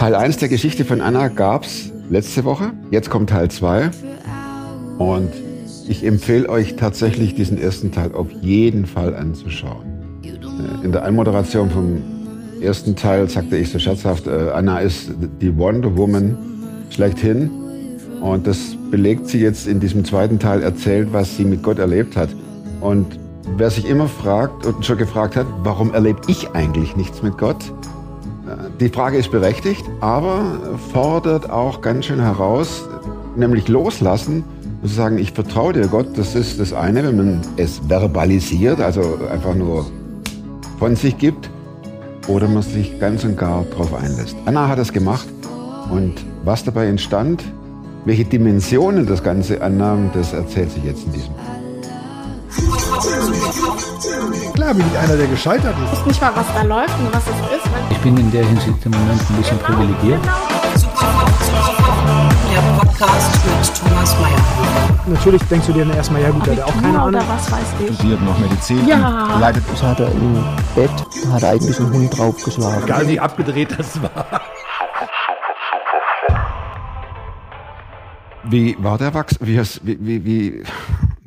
Teil 1 der Geschichte von Anna gab es letzte Woche. Jetzt kommt Teil 2. Und ich empfehle euch tatsächlich, diesen ersten Teil auf jeden Fall anzuschauen. Äh, in der Anmoderation vom ersten Teil sagte ich so scherzhaft, äh, Anna ist die Wonder Woman schlechthin. Und das belegt sie jetzt in diesem zweiten Teil, erzählt, was sie mit Gott erlebt hat. Und wer sich immer fragt und schon gefragt hat, warum erlebe ich eigentlich nichts mit Gott? Die Frage ist berechtigt, aber fordert auch ganz schön heraus, nämlich loslassen und zu sagen, ich vertraue dir Gott, das ist das eine, wenn man es verbalisiert, also einfach nur von sich gibt, oder man sich ganz und gar darauf einlässt. Anna hat das gemacht und was dabei entstand, welche Dimensionen das Ganze annahm, das erzählt sie jetzt in diesem Klar bin ich einer, der gescheitert ist. Ich weiß nicht mal, was da läuft und was es ist. Ich bin in der Hinsicht im Moment ein bisschen privilegiert. Der Podcast mit Thomas Mayer. Natürlich denkst du dir dann erstmal, ja gut, der hat auch keine Ahnung. was weiß ich. studiert noch Medizin. Ja. Leidet Das hat er im Bett, hat er eigentlich einen Hund draufgeschlagen. Egal wie abgedreht das war. Wie war der Wachs? Wie, hast- wie, wie, wie,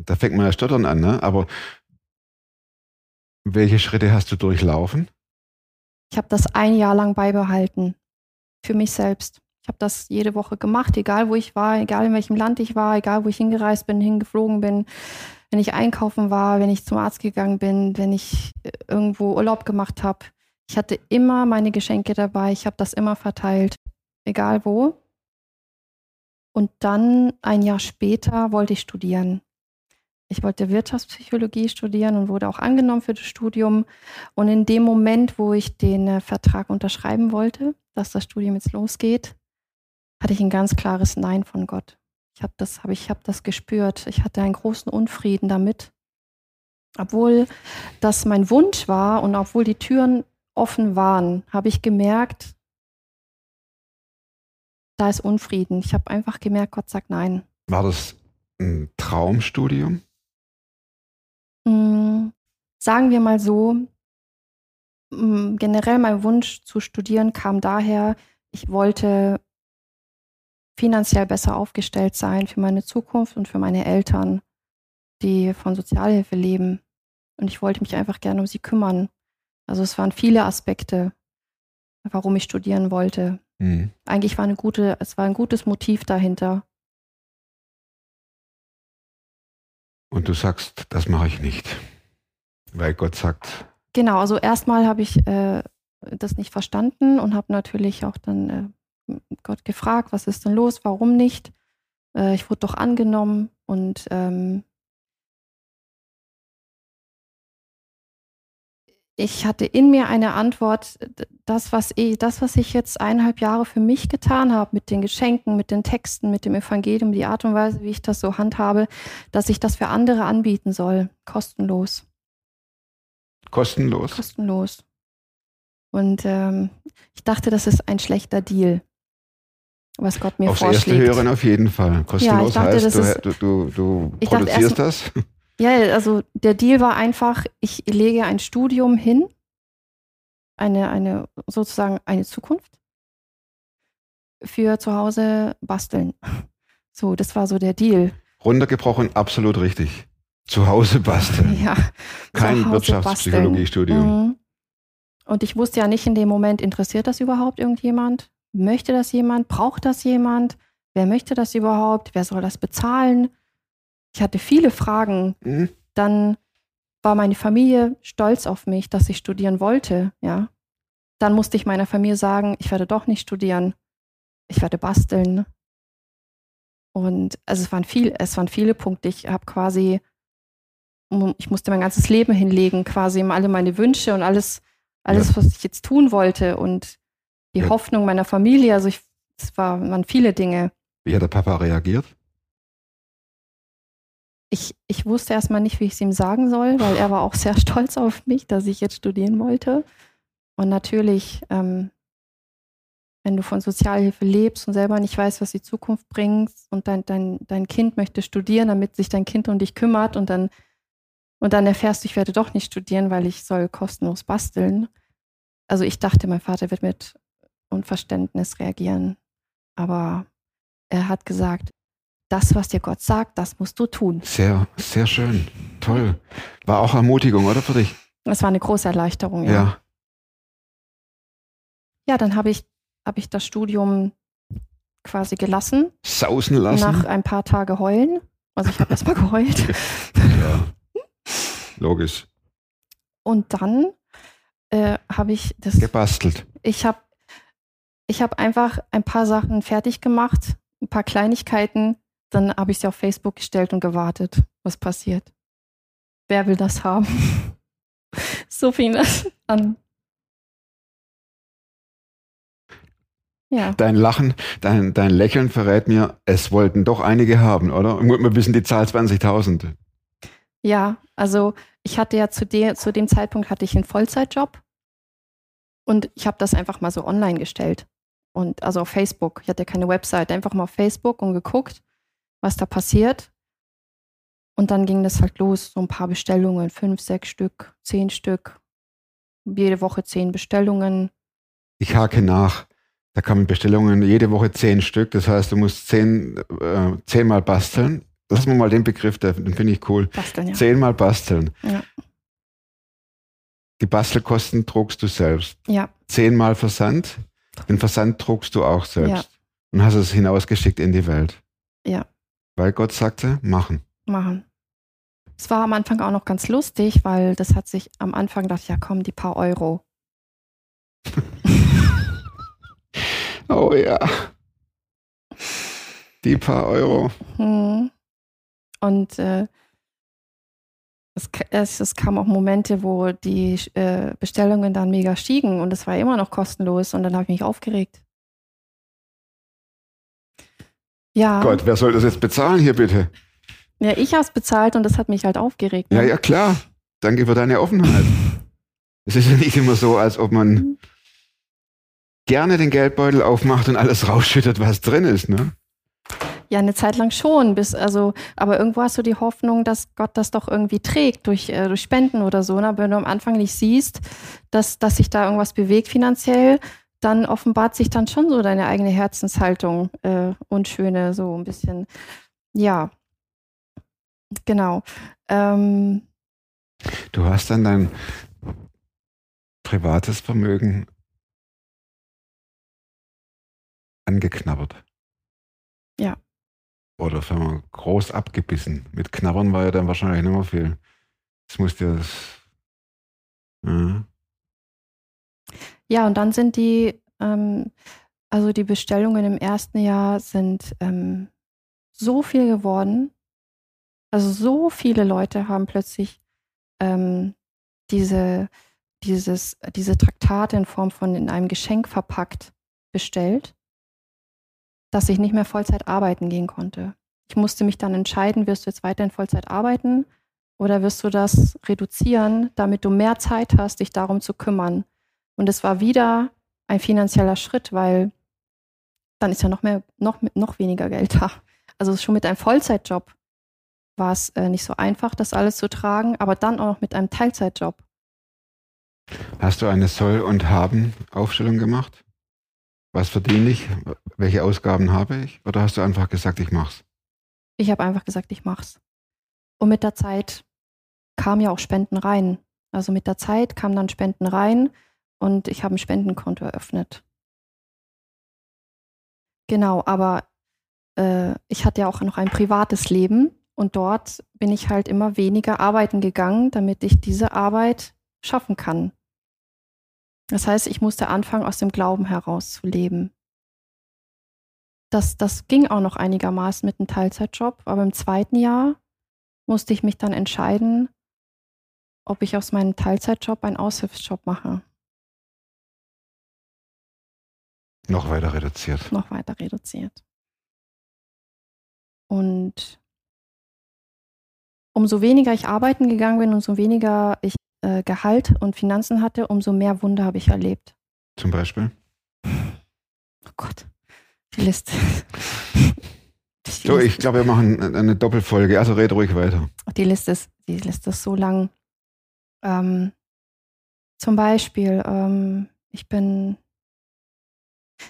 da fängt man ja stottern an, ne? Aber welche Schritte hast du durchlaufen? Ich habe das ein Jahr lang beibehalten. Für mich selbst. Ich habe das jede Woche gemacht, egal wo ich war, egal in welchem Land ich war, egal wo ich hingereist bin, hingeflogen bin, wenn ich einkaufen war, wenn ich zum Arzt gegangen bin, wenn ich äh, irgendwo Urlaub gemacht habe. Ich hatte immer meine Geschenke dabei, ich habe das immer verteilt, egal wo. Und dann ein Jahr später wollte ich studieren. Ich wollte Wirtschaftspsychologie studieren und wurde auch angenommen für das Studium. Und in dem Moment, wo ich den äh, Vertrag unterschreiben wollte, dass das Studium jetzt losgeht, hatte ich ein ganz klares Nein von Gott. Ich habe das, hab ich habe das gespürt. Ich hatte einen großen Unfrieden damit. Obwohl das mein Wunsch war und obwohl die Türen offen waren, habe ich gemerkt, da ist Unfrieden. Ich habe einfach gemerkt, Gott sagt Nein. War das ein Traumstudium? Sagen wir mal so, generell mein Wunsch zu studieren kam daher, ich wollte finanziell besser aufgestellt sein für meine Zukunft und für meine Eltern, die von Sozialhilfe leben. Und ich wollte mich einfach gerne um sie kümmern. Also es waren viele Aspekte, warum ich studieren wollte. Hm. Eigentlich war eine gute, es war ein gutes Motiv dahinter. Und du sagst, das mache ich nicht. Weil Gott sagt, Genau, also erstmal habe ich äh, das nicht verstanden und habe natürlich auch dann äh, Gott gefragt, was ist denn los, warum nicht? Äh, ich wurde doch angenommen und ähm, ich hatte in mir eine Antwort, das was, ich, das, was ich jetzt eineinhalb Jahre für mich getan habe, mit den Geschenken, mit den Texten, mit dem Evangelium, die Art und Weise, wie ich das so handhabe, dass ich das für andere anbieten soll, kostenlos kostenlos. kostenlos. Und ähm, ich dachte, das ist ein schlechter Deal, was Gott mir Aufs erste vorschlägt. Hören auf jeden Fall. Kostenlos dachte, heißt, du, ist- du, du, du Ich produzierst das. Ja, also der Deal war einfach, ich lege ein Studium hin, eine, eine sozusagen eine Zukunft für zu Hause basteln. So, das war so der Deal. Runtergebrochen, absolut richtig. Zu Hause basteln. Ja, Kein Wirtschaftspsychologiestudium. Und ich wusste ja nicht in dem Moment, interessiert das überhaupt irgendjemand? Möchte das jemand? Braucht das jemand? Wer möchte das überhaupt? Wer soll das bezahlen? Ich hatte viele Fragen. Mhm. Dann war meine Familie stolz auf mich, dass ich studieren wollte, ja. Dann musste ich meiner Familie sagen, ich werde doch nicht studieren. Ich werde basteln. Und also es waren viel, es waren viele Punkte. Ich habe quasi ich musste mein ganzes Leben hinlegen, quasi um alle meine Wünsche und alles, alles, was ich jetzt tun wollte und die Ja. Hoffnung meiner Familie. Also ich, es war, waren viele Dinge. Wie hat der Papa reagiert? Ich, ich wusste erstmal nicht, wie ich es ihm sagen soll, weil er war auch sehr stolz auf mich, dass ich jetzt studieren wollte. Und natürlich, ähm, wenn du von Sozialhilfe lebst und selber nicht weißt, was die Zukunft bringt und dein, dein, dein Kind möchte studieren, damit sich dein Kind um dich kümmert und dann, und dann erfährst du, ich werde doch nicht studieren, weil ich soll kostenlos basteln. Also ich dachte, mein Vater wird mit und Verständnis reagieren. Aber er hat gesagt, das, was dir Gott sagt, das musst du tun. Sehr, sehr schön. Toll. War auch Ermutigung, oder für dich? Das war eine große Erleichterung, ja. Ja. Ja, dann habe ich, habe ich das Studium quasi gelassen, Sausen lassen. nach ein paar Tage heulen. Also ich habe erst mal geheult. ja. Logisch. Und dann äh, habe ich das, Gebastelt. ich habe ich habe einfach ein paar Sachen fertig gemacht, ein paar Kleinigkeiten, dann habe ich sie auf Facebook gestellt und gewartet, was passiert. Wer will das haben? so fing das an. Ja, Dein Lachen, dein, dein Lächeln verrät mir, es wollten doch einige haben, oder? Wir wissen die Zahl 20.000. ja, also ich hatte ja zu, der, zu dem Zeitpunkt hatte ich einen Vollzeitjob und ich habe das einfach mal so online gestellt. Und also auf Facebook. Ich hatte keine Website, einfach mal auf Facebook und geguckt, was da passiert. Und dann ging das halt los, so ein paar Bestellungen, fünf, sechs Stück, zehn Stück. Jede Woche zehn Bestellungen. Ich hake nach. Da kamen Bestellungen jede Woche zehn Stück. Das heißt, du musst zehn, äh, zehnmal basteln. Lass mal mal den Begriff, den finde ich cool. Basteln, ja. Zehnmal basteln. Ja. Die Bastelkosten trugst du selbst. Ja, Zehnmal Versand. Den Versand trugst du auch selbst. Und hast es hinausgeschickt in die Welt. Ja. Weil Gott sagte, machen. machen. Es war am Anfang auch noch ganz lustig, weil das hat sich am Anfang gedacht, ja komm, die paar Euro. Oh ja. Die paar Euro. Hm. Und äh, es, es, es kamen auch Momente, wo die äh, Bestellungen dann mega stiegen und es war immer noch kostenlos und dann habe ich mich aufgeregt. Ja, Gott, wer soll das jetzt bezahlen hier bitte? ja ich habe es bezahlt und das hat mich halt aufgeregt. Ja, ne? ja, klar. Danke für deine Offenheit. Es ist ja nicht immer so, als ob man gerne den Geldbeutel aufmacht und alles rausschüttet, was drin ist, ne? Ja, eine Zeit lang schon, bis, also, aber irgendwo hast du die Hoffnung, dass Gott das doch irgendwie trägt durch, äh, durch Spenden oder so. Ne? Aber wenn du am Anfang nicht siehst, dass, dass sich da irgendwas bewegt finanziell, dann offenbart sich dann schon so deine eigene Herzenshaltung äh, unschöne, so ein bisschen. Ja, genau. Ähm, Du hast dann dein privates Vermögen angeknabbert. Oder sagen wir, groß abgebissen. Mit Knabbern war ja dann wahrscheinlich nicht mehr viel. Das musste das. Ja. Ja, und dann sind die, ähm, also die Bestellungen im ersten Jahr sind ähm, so viel geworden. Also so viele Leute haben plötzlich ähm, diese, dieses, diese Traktate in Form von in einem Geschenk verpackt bestellt, dass ich nicht mehr Vollzeit arbeiten gehen konnte. Ich musste mich dann entscheiden, wirst du jetzt weiterhin Vollzeit arbeiten oder wirst du das reduzieren, damit du mehr Zeit hast, dich darum zu kümmern. Und es war wieder ein finanzieller Schritt, weil dann ist ja noch mehr, noch, noch weniger Geld da. Also schon mit einem Vollzeitjob war es äh, nicht so einfach, das alles zu tragen, aber dann auch noch mit einem Teilzeitjob. Hast du eine Soll- und Haben-Aufstellung gemacht? Was verdiene ich? Welche Ausgaben habe ich? Oder hast du einfach gesagt, ich mach's? Ich habe einfach gesagt, ich mach's. Und mit der Zeit kamen ja auch Spenden rein. Also mit der Zeit kamen dann Spenden rein und ich habe ein Spendenkonto eröffnet. Genau, aber äh, ich hatte ja auch noch ein privates Leben und dort bin ich halt immer weniger arbeiten gegangen, damit ich diese Arbeit schaffen kann. Das heißt, ich musste anfangen, aus dem Glauben heraus zu leben. Das, das ging auch noch einigermaßen mit einem Teilzeitjob, aber im zweiten Jahr musste ich mich dann entscheiden, ob ich aus meinem Teilzeitjob einen Aushilfsjob mache. Noch weiter reduziert. noch weiter reduziert. Und umso weniger ich arbeiten gegangen bin, umso weniger ich äh, Gehalt und Finanzen hatte, umso mehr Wunder habe ich erlebt. Zum Beispiel? Oh Gott, die Liste. So, ich glaube, wir machen eine Doppelfolge. Also red ruhig weiter. die Liste ist, die Liste ist so lang. Ähm, zum Beispiel, ähm, ich bin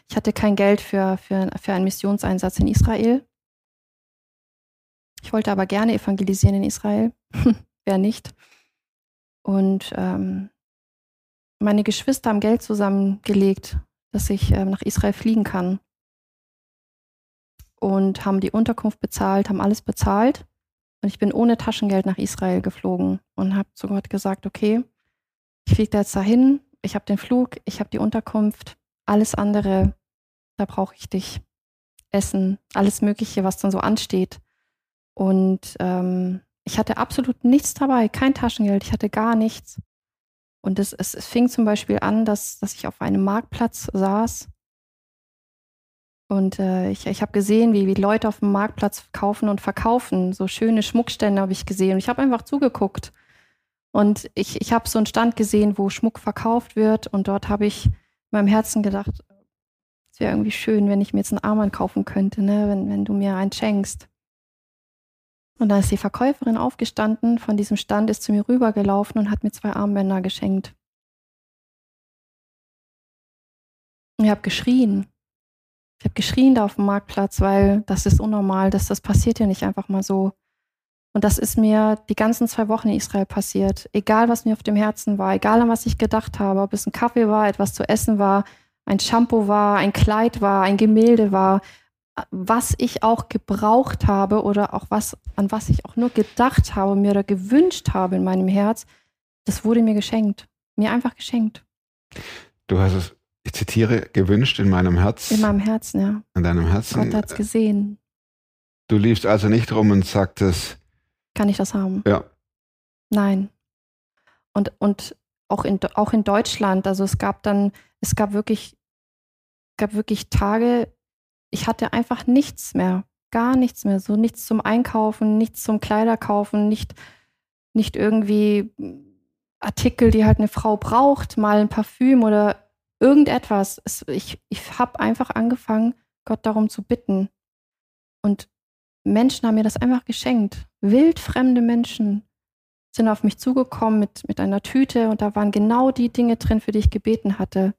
Ich hatte kein Geld für, für, für einen Missionseinsatz in Israel. Ich wollte aber gerne evangelisieren in Israel. Wer nicht? Und ähm, meine Geschwister haben Geld zusammengelegt, dass ich ähm, nach Israel fliegen kann. Und haben die Unterkunft bezahlt, haben alles bezahlt. Und ich bin ohne Taschengeld nach Israel geflogen und habe zu Gott gesagt, okay, ich fliege da jetzt dahin, ich habe den Flug, ich habe die Unterkunft, alles andere, da brauche ich dich. Essen, alles Mögliche, was dann so ansteht. Und ähm, ich hatte absolut nichts dabei, kein Taschengeld, ich hatte gar nichts. Und es, es, es fing zum Beispiel an, dass, dass ich auf einem Marktplatz saß. Und äh, ich, ich habe gesehen, wie, wie Leute auf dem Marktplatz kaufen und verkaufen. So schöne Schmuckstände habe ich gesehen. Und ich habe einfach zugeguckt. Und ich, ich habe so einen Stand gesehen, wo Schmuck verkauft wird. Und dort habe ich in meinem Herzen gedacht, es wäre irgendwie schön, wenn ich mir jetzt einen Armband kaufen könnte, ne? wenn, wenn du mir einen schenkst. Und dann ist die Verkäuferin aufgestanden von diesem Stand, ist zu mir rübergelaufen und hat mir zwei Armbänder geschenkt. Ich habe geschrien. Ich habe geschrien da auf dem Marktplatz, weil das ist unnormal, das, das passiert ja nicht einfach mal so. Und das ist mir die ganzen zwei Wochen in Israel passiert. Egal, was mir auf dem Herzen war, egal an was ich gedacht habe, ob es ein Kaffee war, etwas zu essen war, ein Shampoo war, ein Kleid war, ein Gemälde war, was ich auch gebraucht habe oder auch was, an was ich auch nur gedacht habe, mir oder gewünscht habe in meinem Herz, das wurde mir geschenkt. Mir einfach geschenkt. Du hast es, ich zitiere, gewünscht in meinem Herz. In meinem Herzen, ja. In deinem Herzen. Gott hat es gesehen. Du liefst also nicht rum und sagtest, kann ich das haben? Ja. Nein. Und, und auch, in, auch in Deutschland, also es gab dann, es gab wirklich, gab wirklich Tage, ich hatte einfach nichts mehr, gar nichts mehr, so nichts zum Einkaufen, nichts zum Kleiderkaufen, nicht, nicht irgendwie Artikel, die halt eine Frau braucht, mal ein Parfüm oder irgendetwas. Es, ich ich habe einfach angefangen, Gott darum zu bitten. Und Menschen haben mir das einfach geschenkt. Wildfremde Menschen sind auf mich zugekommen mit, mit einer Tüte und da waren genau die Dinge drin, für die ich gebeten hatte.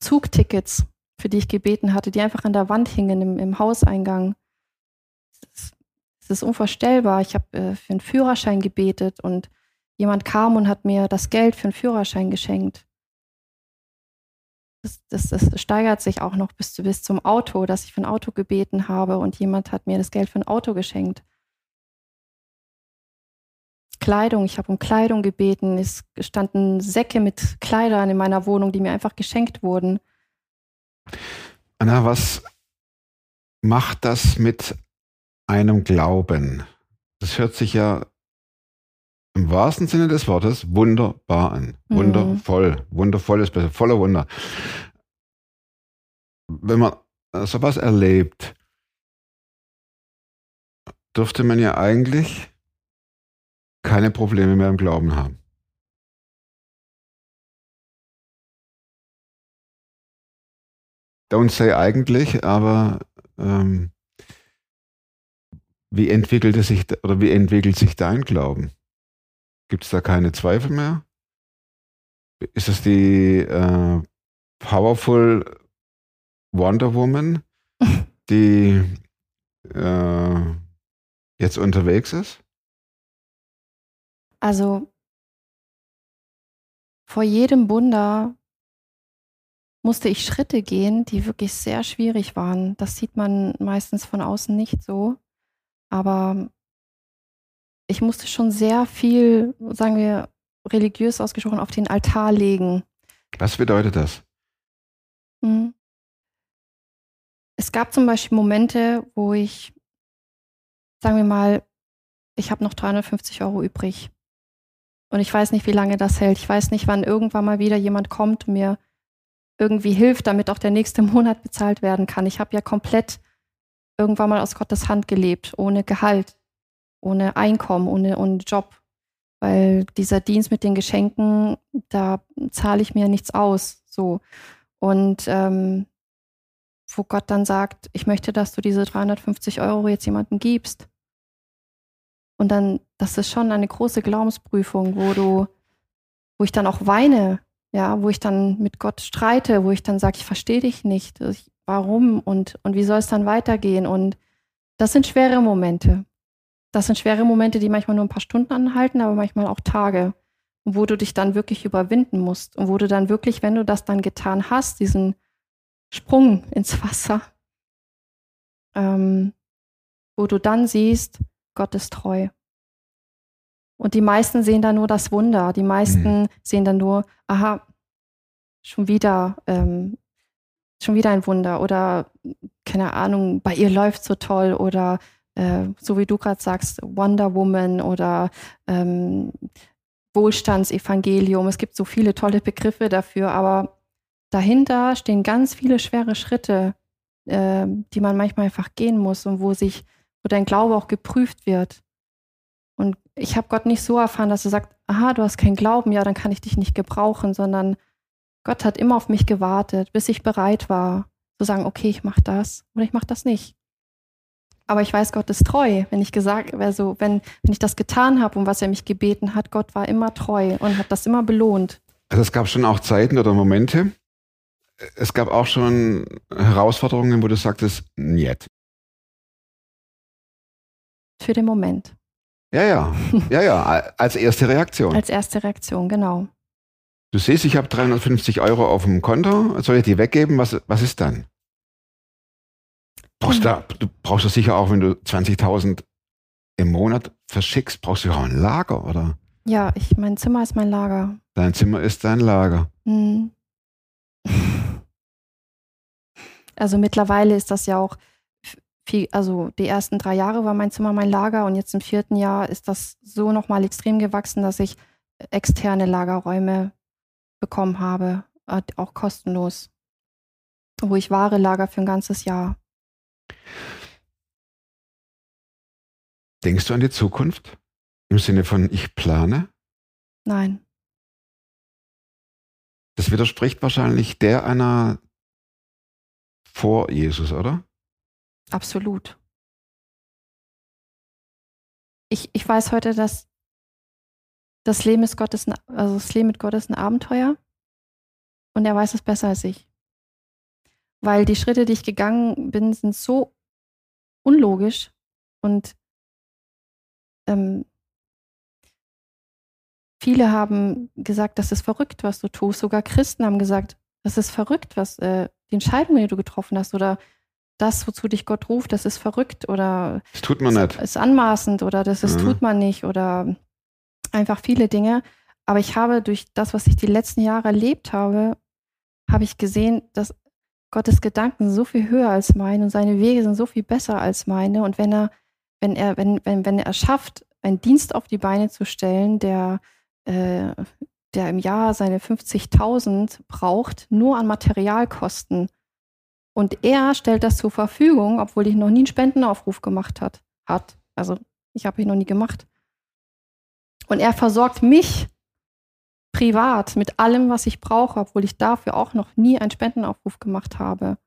Zugtickets, für die ich gebeten hatte, die einfach an der Wand hingen im, im Hauseingang. Es ist, unvorstellbar. Ich habe äh, für einen Führerschein gebetet und jemand kam und hat mir das Geld für einen Führerschein geschenkt das, das, das steigert sich auch noch bis, bis zum Auto, dass ich für ein Auto gebeten habe und jemand hat mir das Geld für ein Auto geschenkt. Kleidung, ich habe um Kleidung gebeten. Es standen Säcke mit Kleidern in meiner Wohnung, die mir einfach geschenkt wurden. Anna, was macht das mit einem Glauben? Das hört sich ja im wahrsten Sinne des Wortes wunderbar an. Mhm. Wundervoll. Wundervoll ist besser. Voller Wunder. Wenn man sowas erlebt, dürfte man ja eigentlich keine Probleme mehr im Glauben haben. Don't say eigentlich, aber ähm, wie entwickelt es sich oder wie entwickelt sich dein Glauben? Gibt es da keine Zweifel mehr? Ist es die äh, Powerful Wonder Woman, die äh, jetzt unterwegs ist? Also vor jedem Wunder musste ich Schritte gehen, die wirklich sehr schwierig waren. Das sieht man meistens von außen nicht so. Aber ich musste schon sehr viel, sagen wir, religiös ausgesprochen, auf den Altar legen. Was bedeutet das? Hm. Es gab zum Beispiel Momente, wo ich, sagen wir mal, ich habe noch 350 Euro übrig. Und ich weiß nicht, wie lange das hält. Ich weiß nicht, wann irgendwann mal wieder jemand kommt und mir irgendwie hilft, damit auch der nächste Monat bezahlt werden kann. Ich habe ja komplett irgendwann mal aus Gottes Hand gelebt, ohne Gehalt ohne Einkommen, ohne, ohne Job. Weil dieser Dienst mit den Geschenken, da zahle ich mir nichts aus. So. Und ähm, wo Gott dann sagt, ich möchte, dass du diese 350 Euro jetzt jemandem gibst. Und dann, das ist schon eine große Glaubensprüfung, wo du, wo ich dann auch weine, ja, wo ich dann mit Gott streite, wo ich dann sage, ich verstehe dich nicht, ich, warum und, und wie soll es dann weitergehen? Und das sind schwere Momente. Das sind schwere Momente, die manchmal nur ein paar Stunden anhalten, aber manchmal auch Tage, wo du dich dann wirklich überwinden musst und wo du dann wirklich, wenn du das dann getan hast, diesen Sprung ins Wasser, ähm, wo du dann siehst, Gott ist treu. Und die meisten sehen da nur das Wunder. Die meisten mhm. sehen dann nur, aha, schon wieder, ähm, schon wieder ein Wunder oder keine Ahnung, bei ihr läuft so toll oder äh, so wie du gerade sagst, Wonder Woman oder ähm, Wohlstandsevangelium. Es gibt so viele tolle Begriffe dafür, aber dahinter stehen ganz viele schwere Schritte, äh, die man manchmal einfach gehen muss und wo sich, wo dein Glaube auch geprüft wird. Und ich habe Gott nicht so erfahren, dass er sagt, aha, du hast keinen Glauben, ja, dann kann ich dich nicht gebrauchen, sondern Gott hat immer auf mich gewartet, bis ich bereit war, zu sagen, okay, ich mache das oder ich mache das nicht. Aber ich weiß, Gott ist treu. Wenn ich gesagt, also wenn, wenn ich das getan habe, um was er mich gebeten hat, Gott war immer treu und hat das immer belohnt. Also es gab schon auch Zeiten oder Momente. Es gab auch schon Herausforderungen, wo du sagtest, nicht. Für den Moment. Ja, ja, ja, ja, als erste Reaktion. Als erste Reaktion, genau. Du siehst, ich habe 350 Euro auf dem Konto, soll ich die weggeben? Was, was ist dann? Brauchst da, du brauchst das sicher auch, wenn du 20.000 im Monat verschickst, brauchst du auch ein Lager, oder? Ja, ich, mein Zimmer ist mein Lager. Dein Zimmer ist dein Lager. Mhm. Also mittlerweile ist das ja auch viel, also die ersten drei Jahre war mein Zimmer mein Lager und jetzt im vierten Jahr ist das so nochmal extrem gewachsen, dass ich externe Lagerräume bekommen habe, äh, auch kostenlos, wo ich Ware lager für ein ganzes Jahr. Denkst du an die Zukunft? Im Sinne von ich plane? Nein. Das widerspricht wahrscheinlich der einer vor Jesus, oder? Absolut. Ich, ich weiß heute, dass das Leben, ist Gottes, also das Leben mit Gott ist ein Abenteuer und er weiß es besser als ich. Weil die Schritte, die ich gegangen bin, sind so unlogisch und ähm, viele haben gesagt, das ist verrückt, was du tust. Sogar Christen haben gesagt, das ist verrückt, was äh, die Entscheidung, die du getroffen hast oder das, wozu dich Gott ruft, das ist verrückt oder das tut man nicht. ist anmaßend oder das ist, mhm. tut man nicht oder einfach viele Dinge. Aber ich habe durch das, was ich die letzten Jahre erlebt habe, habe ich gesehen, dass Gottes Gedanken so viel höher als meine und seine Wege sind so viel besser als meine. Und wenn er, wenn er, wenn, wenn, wenn er schafft, einen Dienst auf die Beine zu stellen, der, äh, der im Jahr seine 50.000 braucht, nur an Materialkosten. Und er stellt das zur Verfügung, obwohl ich noch nie einen Spendenaufruf gemacht hat, hat. Also ich habe ihn noch nie gemacht. Und er versorgt mich privat mit allem, was ich brauche, obwohl ich dafür auch noch nie einen Spendenaufruf gemacht habe.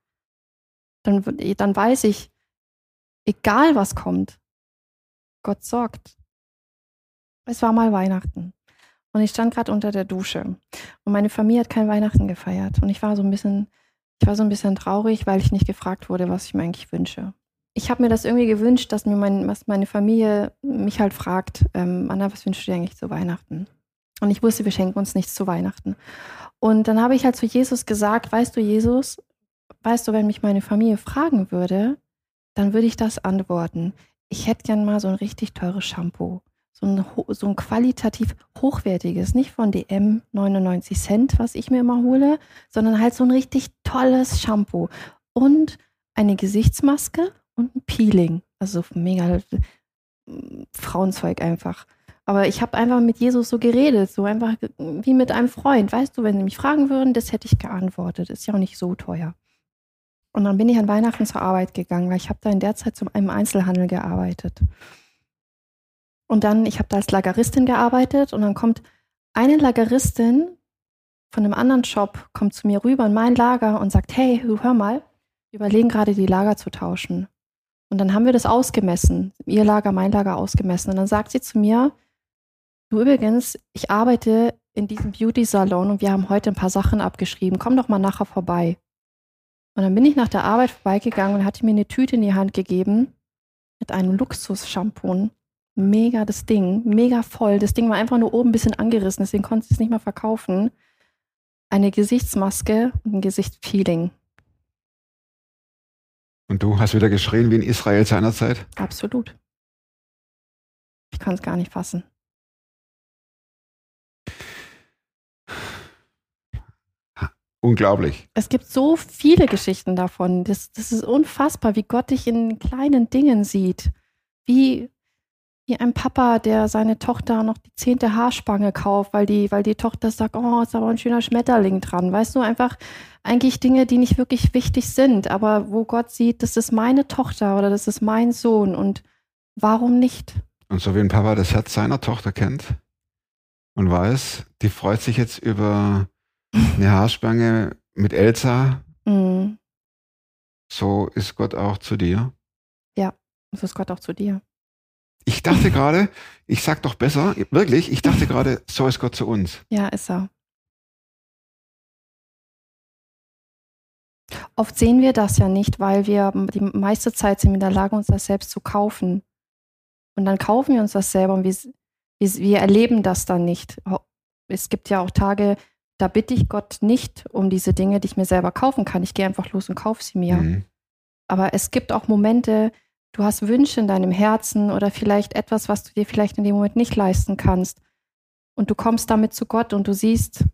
Dann, dann weiß ich, egal was kommt, Gott sorgt. Es war mal Weihnachten. Und ich stand gerade unter der Dusche. Und meine Familie hat kein Weihnachten gefeiert. Und ich war so ein bisschen, ich war so ein bisschen traurig, weil ich nicht gefragt wurde, was ich mir eigentlich wünsche ich habe mir das irgendwie gewünscht, dass mir mein, was meine Familie mich halt fragt, ähm, Anna, was wünschst du dir eigentlich zu Weihnachten? Und ich wusste, wir schenken uns nichts zu Weihnachten. Und dann habe ich halt zu Jesus gesagt, weißt du, Jesus, weißt du, wenn mich meine Familie fragen würde, dann würde ich das antworten. Ich hätte gern mal so ein richtig teures Shampoo. So ein, so ein qualitativ hochwertiges, nicht von DM 99 Cent, was ich mir immer hole, sondern halt so ein richtig tolles Shampoo. Und eine Gesichtsmaske und ein Peeling. Also mega mm, Frauenzeug einfach. Aber ich habe einfach mit Jesus so geredet, so einfach wie mit einem Freund. Weißt du, wenn sie mich fragen würden, das hätte ich geantwortet. Ist ja auch nicht so teuer. Und dann bin ich an Weihnachten zur Arbeit gegangen, weil ich habe da in der Zeit zu einem Einzelhandel gearbeitet. Und dann, ich habe da als Lageristin gearbeitet und dann kommt eine Lageristin von einem anderen Shop, kommt zu mir rüber in mein Lager und sagt, hey, hör mal, wir überlegen gerade die Lager zu tauschen. Und dann haben wir das ausgemessen, ihr Lager, mein Lager ausgemessen. Und dann sagt sie zu mir, du übrigens, ich arbeite in diesem Beauty-Salon und wir haben heute ein paar Sachen abgeschrieben. Komm doch mal nachher vorbei. Und dann bin ich nach der Arbeit vorbeigegangen und hatte mir eine Tüte in die Hand gegeben mit einem Luxus-Shampoo. Mega das Ding, mega voll. Das Ding war einfach nur oben ein bisschen angerissen, deswegen konnte ich es nicht mehr verkaufen. Eine Gesichtsmaske und ein Gesichtspeeling. Und du hast wieder geschrien wie in Israel seinerzeit? Absolut. Ich kann es gar nicht fassen. Unglaublich. Es gibt so viele Geschichten davon. Das, das ist unfassbar, wie Gott dich in kleinen Dingen sieht. Wie, wie ein Papa, der seine Tochter noch die zehnte Haarspange kauft, weil die, weil die Tochter sagt, oh, ist aber ein schöner Schmetterling dran. Weißt du, einfach eigentlich Dinge, die nicht wirklich wichtig sind, aber wo Gott sieht, das ist meine Tochter oder das ist mein Sohn und warum nicht? Und so wie ein Papa das Herz seiner Tochter kennt und weiß, die freut sich jetzt über eine Haarspange mit Elsa, Mhm. so ist Gott auch zu dir. So ist Gott auch zu dir. Ich dachte gerade, ich sag doch besser, wirklich, ich dachte gerade, so ist Gott zu uns. Ja, ist er. Oft sehen wir das ja nicht, weil wir die meiste Zeit sind in der Lage, uns das selbst zu kaufen. Und dann kaufen wir uns das selber und wir, wir, wir erleben das dann nicht. Es gibt ja auch Tage, da bitte ich Gott nicht um diese Dinge, die ich mir selber kaufen kann. Ich gehe einfach los und kaufe sie mir. Mhm. Aber es gibt auch Momente, du hast Wünsche in deinem Herzen oder vielleicht etwas, was du dir vielleicht in dem Moment nicht leisten kannst. Und du kommst damit zu Gott und du siehst,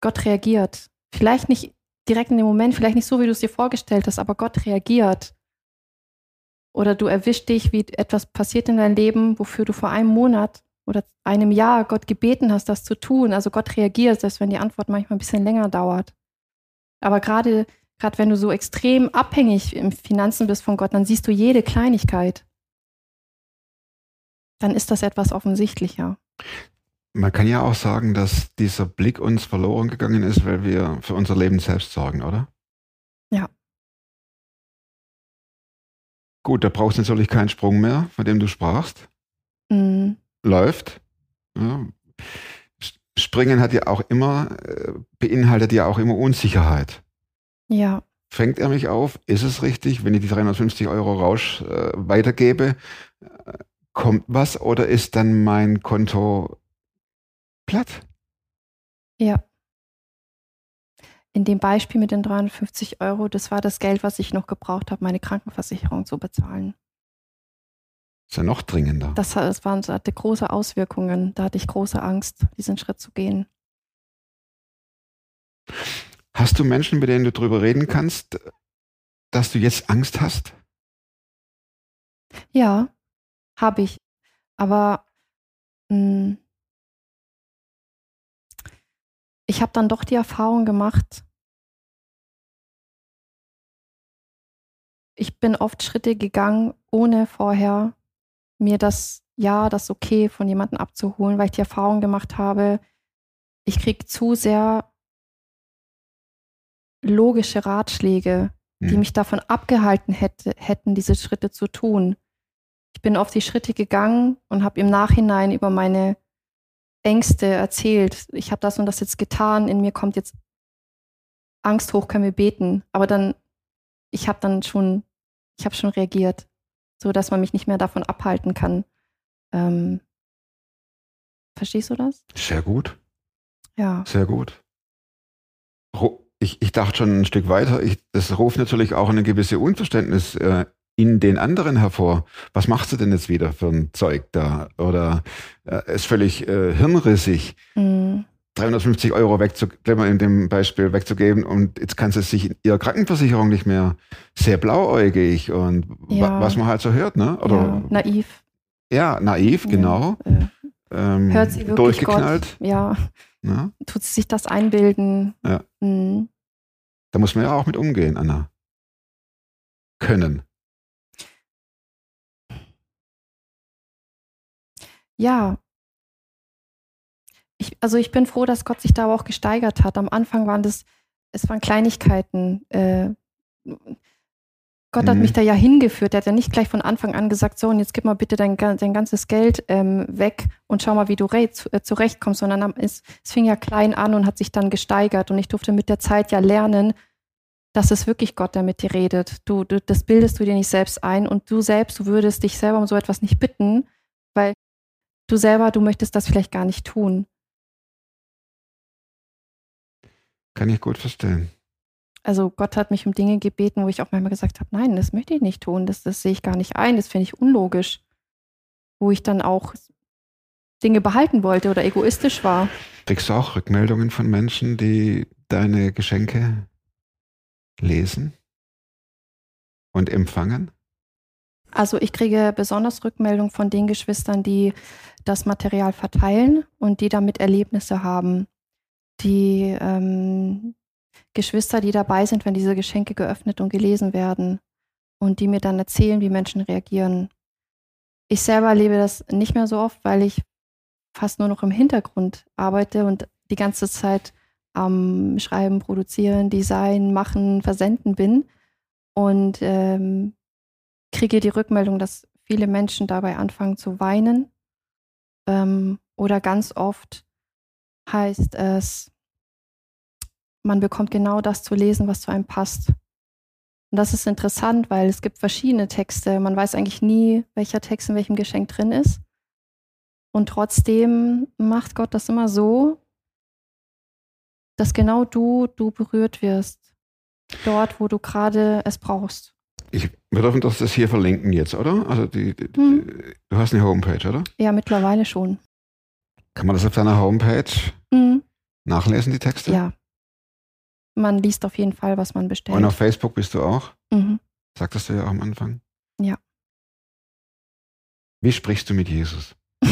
Gott reagiert. Vielleicht nicht direkt in dem Moment, vielleicht nicht so, wie du es dir vorgestellt hast, aber Gott reagiert. Oder du erwischst dich, wie etwas passiert in deinem Leben, wofür du vor einem Monat oder einem Jahr Gott gebeten hast, das zu tun. Also Gott reagiert, selbst wenn die Antwort manchmal ein bisschen länger dauert. Aber gerade gerade wenn du so extrem abhängig im Finanzen bist von Gott, dann siehst du jede Kleinigkeit. Dann ist das etwas offensichtlicher. Man kann ja auch sagen, dass dieser Blick uns verloren gegangen ist, weil wir für unser Leben selbst sorgen, oder? Ja. Gut, da brauchst du natürlich keinen Sprung mehr, von dem du sprachst. Mhm. Läuft. Ja. Springen hat ja auch immer, äh, beinhaltet ja auch immer Unsicherheit. Ja. Fängt er mich auf? Ist es richtig, wenn ich die 350 Euro Rausch äh, weitergebe? Äh, kommt was oder ist dann mein Konto platt? Ja. In dem Beispiel mit den 350 Euro, das war das Geld, was ich noch gebraucht habe, meine Krankenversicherung zu bezahlen. Ist ja noch dringender. Das, das, waren, das hatte große Auswirkungen. Da hatte ich große Angst, diesen Schritt zu gehen. Hast du Menschen, mit denen du darüber reden kannst, dass du jetzt Angst hast? Ja, habe ich. Aber mh, ich habe dann doch die Erfahrung gemacht, ich bin oft Schritte gegangen, ohne vorher mir das Ja, das Okay von jemandem abzuholen, weil ich die Erfahrung gemacht habe, ich kriege zu sehr logische Ratschläge, die Hm. mich davon abgehalten hätte, hätten, diese Schritte zu tun. Ich bin auf die Schritte gegangen und habe im Nachhinein über meine Ängste erzählt. Ich habe das und das jetzt getan, in mir kommt jetzt Angst hoch, können wir beten. Aber dann, ich habe dann schon, ich habe schon reagiert, so dass man mich nicht mehr davon abhalten kann. Ähm, verstehst du das? Sehr gut, Ja. sehr gut. Ich, ich dachte schon ein Stück weiter. Ich, das ruft natürlich auch eine gewisse Unverständnis äh, in den anderen hervor. Was machst du denn jetzt wieder für ein Zeug da? Oder äh, ist völlig äh, hirnrissig. Mm, 350 Euro wegzugeben, in dem Beispiel wegzugeben und jetzt kann sie sich in ihrer Krankenversicherung nicht mehr sehr blauäugig und Ja. was man halt so hört, ne? Oder ja, naiv. ja, naiv, genau. Ja, äh, Ähm, hört sie wirklich durchgeknallt. Gott? Ja, Ne? tut sie sich das einbilden? Ja. Mm. Da muss man ja auch mit umgehen, Anna. Können. Ja. Ich, also ich bin froh, dass Gott sich da auch gesteigert hat. Am Anfang waren das, es waren Kleinigkeiten. Äh, Gott hat Mhm. mich da ja hingeführt. Er hat ja nicht gleich von Anfang an gesagt, so, und jetzt gib mal bitte dein, dein ganzes Geld ähm, weg und schau mal, wie du zu, äh, zurechtkommst, sondern es, es fing ja klein an und hat sich dann gesteigert. Und ich durfte mit der Zeit ja lernen, dass es wirklich Gott, der mit dir redet. Du, du, das bildest du dir nicht selbst ein und du selbst, du würdest dich selber um so etwas nicht bitten, weil du selber, du möchtest das vielleicht gar nicht tun. Kann ich gut verstehen. Also Gott hat mich um Dinge gebeten, wo ich auch manchmal gesagt habe, nein, das möchte ich nicht tun, das, das sehe ich gar nicht ein, das finde ich unlogisch. Wo ich dann auch Dinge behalten wollte oder egoistisch war. Kriegst du auch Rückmeldungen von Menschen, die deine Geschenke lesen und empfangen? Also ich kriege besonders Rückmeldung von den Geschwistern, die das Material verteilen und die damit Erlebnisse haben. Die ähm, Geschwister, die dabei sind, wenn diese Geschenke geöffnet und gelesen werden und die mir dann erzählen, wie Menschen reagieren. Ich selber erlebe das nicht mehr so oft, weil ich fast nur noch im Hintergrund arbeite und die ganze Zeit am Schreiben, Produzieren, Design, Machen, Versenden bin. Und ähm, kriege die Rückmeldung, dass viele Menschen dabei anfangen zu weinen. Ähm, oder ganz oft heißt es, man bekommt genau das zu lesen, was zu einem passt. Und das ist interessant, weil es gibt verschiedene Texte. Man weiß eigentlich nie, welcher Text in welchem Geschenk drin ist. Und trotzdem macht Gott das immer so, dass genau du, du berührt wirst. Dort, wo du gerade es brauchst. Ich, wir dürfen das, das hier verlinken jetzt, oder? Also die, die, Hm. du hast eine Homepage, oder? Ja, mittlerweile schon. Kann man das auf deiner Homepage Mhm. nachlesen, die Texte? Ja. Man liest auf jeden Fall, was man bestellt. Und auf Facebook bist du auch? Mhm. Sagtest du ja auch am Anfang. Ja. Wie sprichst du mit Jesus?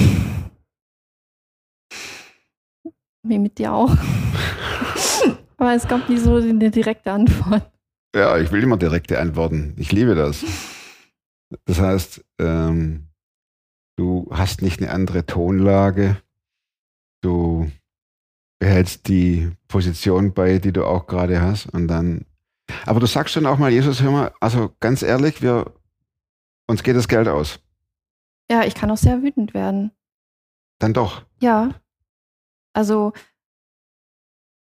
Wie mit dir auch. Aber es kommt nie so eine direkte Antwort. Ja, ich will immer direkte Antworten. Ich liebe das. Das heißt, ähm, du hast nicht eine andere Tonlage. Du behältst die Position bei, die du auch gerade hast. Und dann. Aber du sagst schon auch mal, Jesus, hör mal, also ganz ehrlich, wir, uns geht das Geld aus. Ja, ich kann auch sehr wütend werden. Dann doch. Ja. Also,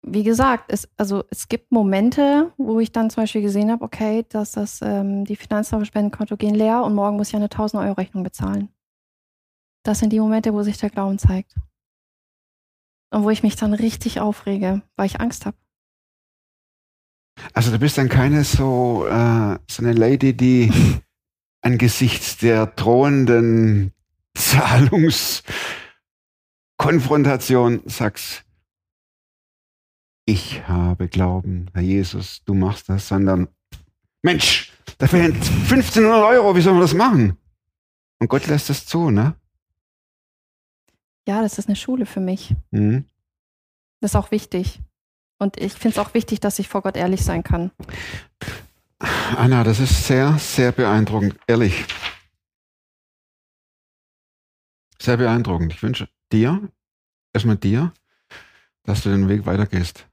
wie gesagt, es, also es gibt Momente, wo ich dann zum Beispiel gesehen habe, okay, dass das ähm, die Finanzen auf dem Spendenkonto gehen leer und morgen muss ich eine 1000 Euro Rechnung bezahlen. Das sind die Momente, wo sich der Glauben zeigt. Und wo ich mich dann richtig aufrege, weil ich Angst habe. Also du bist dann keine so, äh, so eine Lady, die angesichts der drohenden Zahlungskonfrontation sagst, ich habe Glauben, Herr Jesus, du machst das, sondern Mensch, da fehlen 1500 Euro, wie sollen wir das machen? Und Gott lässt das zu, ne? Ja, das ist eine Schule für mich. Mhm. Das ist auch wichtig. Und ich finde es auch wichtig, dass ich vor Gott ehrlich sein kann. Anna, das ist sehr, sehr beeindruckend, ehrlich. Sehr beeindruckend. Ich wünsche dir, erstmal dir, dass du den Weg weitergehst.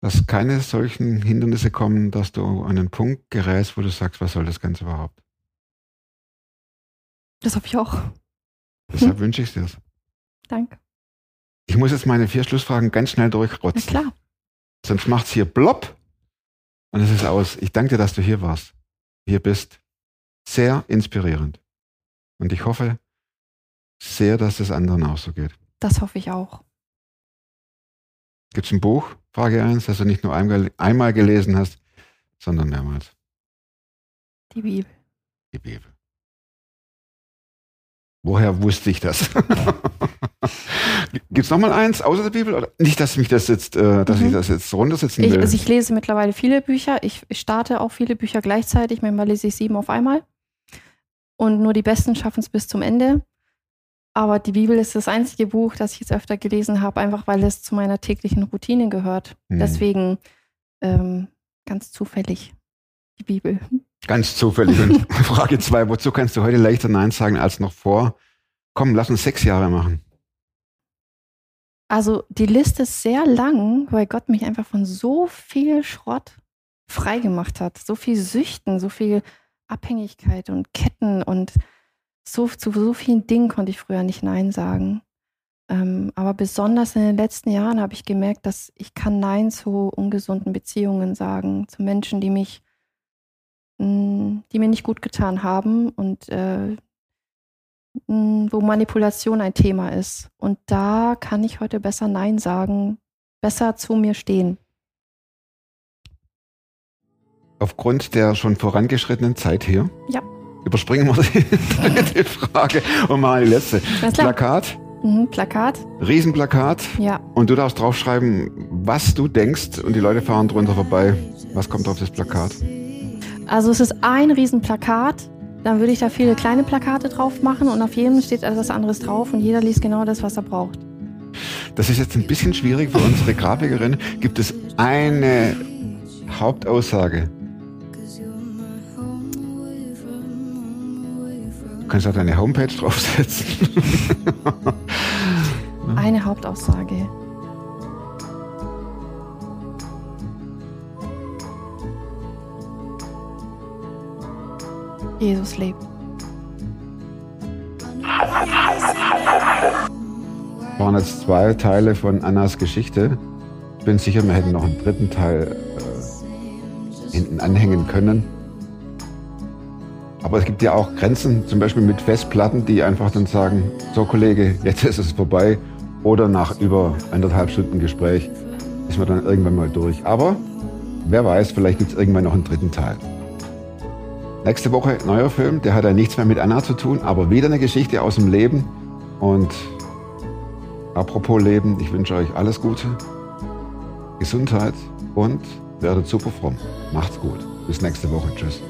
Dass keine solchen Hindernisse kommen, dass du an einen Punkt gerätst, wo du sagst, was soll das Ganze überhaupt? Das hoffe ich auch. Deshalb wünsche ich dir das. Danke. Ich muss jetzt meine vier Schlussfragen ganz schnell Na durchrotzen. klar. Sonst macht's hier plopp und es ist aus. Ich danke dir, dass du hier warst. Hier bist. Sehr inspirierend. Und ich hoffe sehr, dass es anderen auch so geht. Das hoffe ich auch. Gibt es ein Buch, Frage 1, das du nicht nur einmal, einmal gelesen hast, sondern mehrmals? Die Bibel. Die Bibel. Woher wusste ich das? Gibt es noch mal eins außer der Bibel? Oder? Nicht, dass mich das jetzt, äh, dass Mhm. ich das jetzt runtersetzen Ich, will. also ich lese mittlerweile viele Bücher. Ich, ich starte auch viele Bücher gleichzeitig. Manchmal lese ich sieben auf einmal. Und nur die Besten schaffen es bis zum Ende. Aber die Bibel ist das einzige Buch, das ich jetzt öfter gelesen habe, einfach weil es zu meiner täglichen Routine gehört. Mhm. Deswegen ähm, ganz zufällig die Bibel. Ganz zufällig. Und Frage 2, wozu kannst du heute leichter Nein sagen als noch vor? Komm, lass uns sechs Jahre machen. Also die Liste ist sehr lang, weil Gott mich einfach von so viel Schrott frei gemacht hat. So viel Süchten, so viel Abhängigkeit und Ketten und so, zu so vielen Dingen konnte ich früher nicht Nein sagen. Ähm, aber besonders in den letzten Jahren habe ich gemerkt, dass ich kann Nein zu ungesunden Beziehungen sagen, zu Menschen, die mich, mh, mm, die mir nicht gut getan haben und äh, wo Manipulation ein Thema ist. Und da kann ich heute besser Nein sagen, besser zu mir stehen. Aufgrund der schon vorangeschrittenen Zeit hier Ja. überspringen wir die dritte Frage und machen die letzte. Plakat, Mhm, Plakat? Riesenplakat Ja. und du darfst draufschreiben, was du denkst und die Leute fahren drunter vorbei. Was kommt auf das Plakat? Also es ist ein Riesenplakat. Dann würde ich da viele kleine Plakate drauf machen und auf jedem steht etwas anderes drauf und jeder liest genau das, was er braucht. Das ist jetzt ein bisschen schwierig für unsere Grafikerin. Gibt es eine Hauptaussage? Du kannst auch deine Homepage draufsetzen. Eine Hauptaussage. Jesus lebt. waren jetzt zwei Teile von Annas Geschichte. Ich bin sicher, wir hätten noch einen dritten Teil äh, hinten anhängen können. Aber es gibt ja auch Grenzen, zum Beispiel mit Festplatten, die einfach dann sagen, so Kollege, jetzt ist es vorbei. Oder nach über anderthalb Stunden Gespräch ist man dann irgendwann mal durch. Aber wer weiß, vielleicht gibt es irgendwann noch einen dritten Teil. Nächste Woche neuer Film, der hat ja nichts mehr mit Anna zu tun, aber wieder eine Geschichte aus dem Leben. Und Apropos Leben, ich wünsche euch alles Gute, Gesundheit und werdet super fromm. Macht's gut. Bis nächste Woche. Tschüss.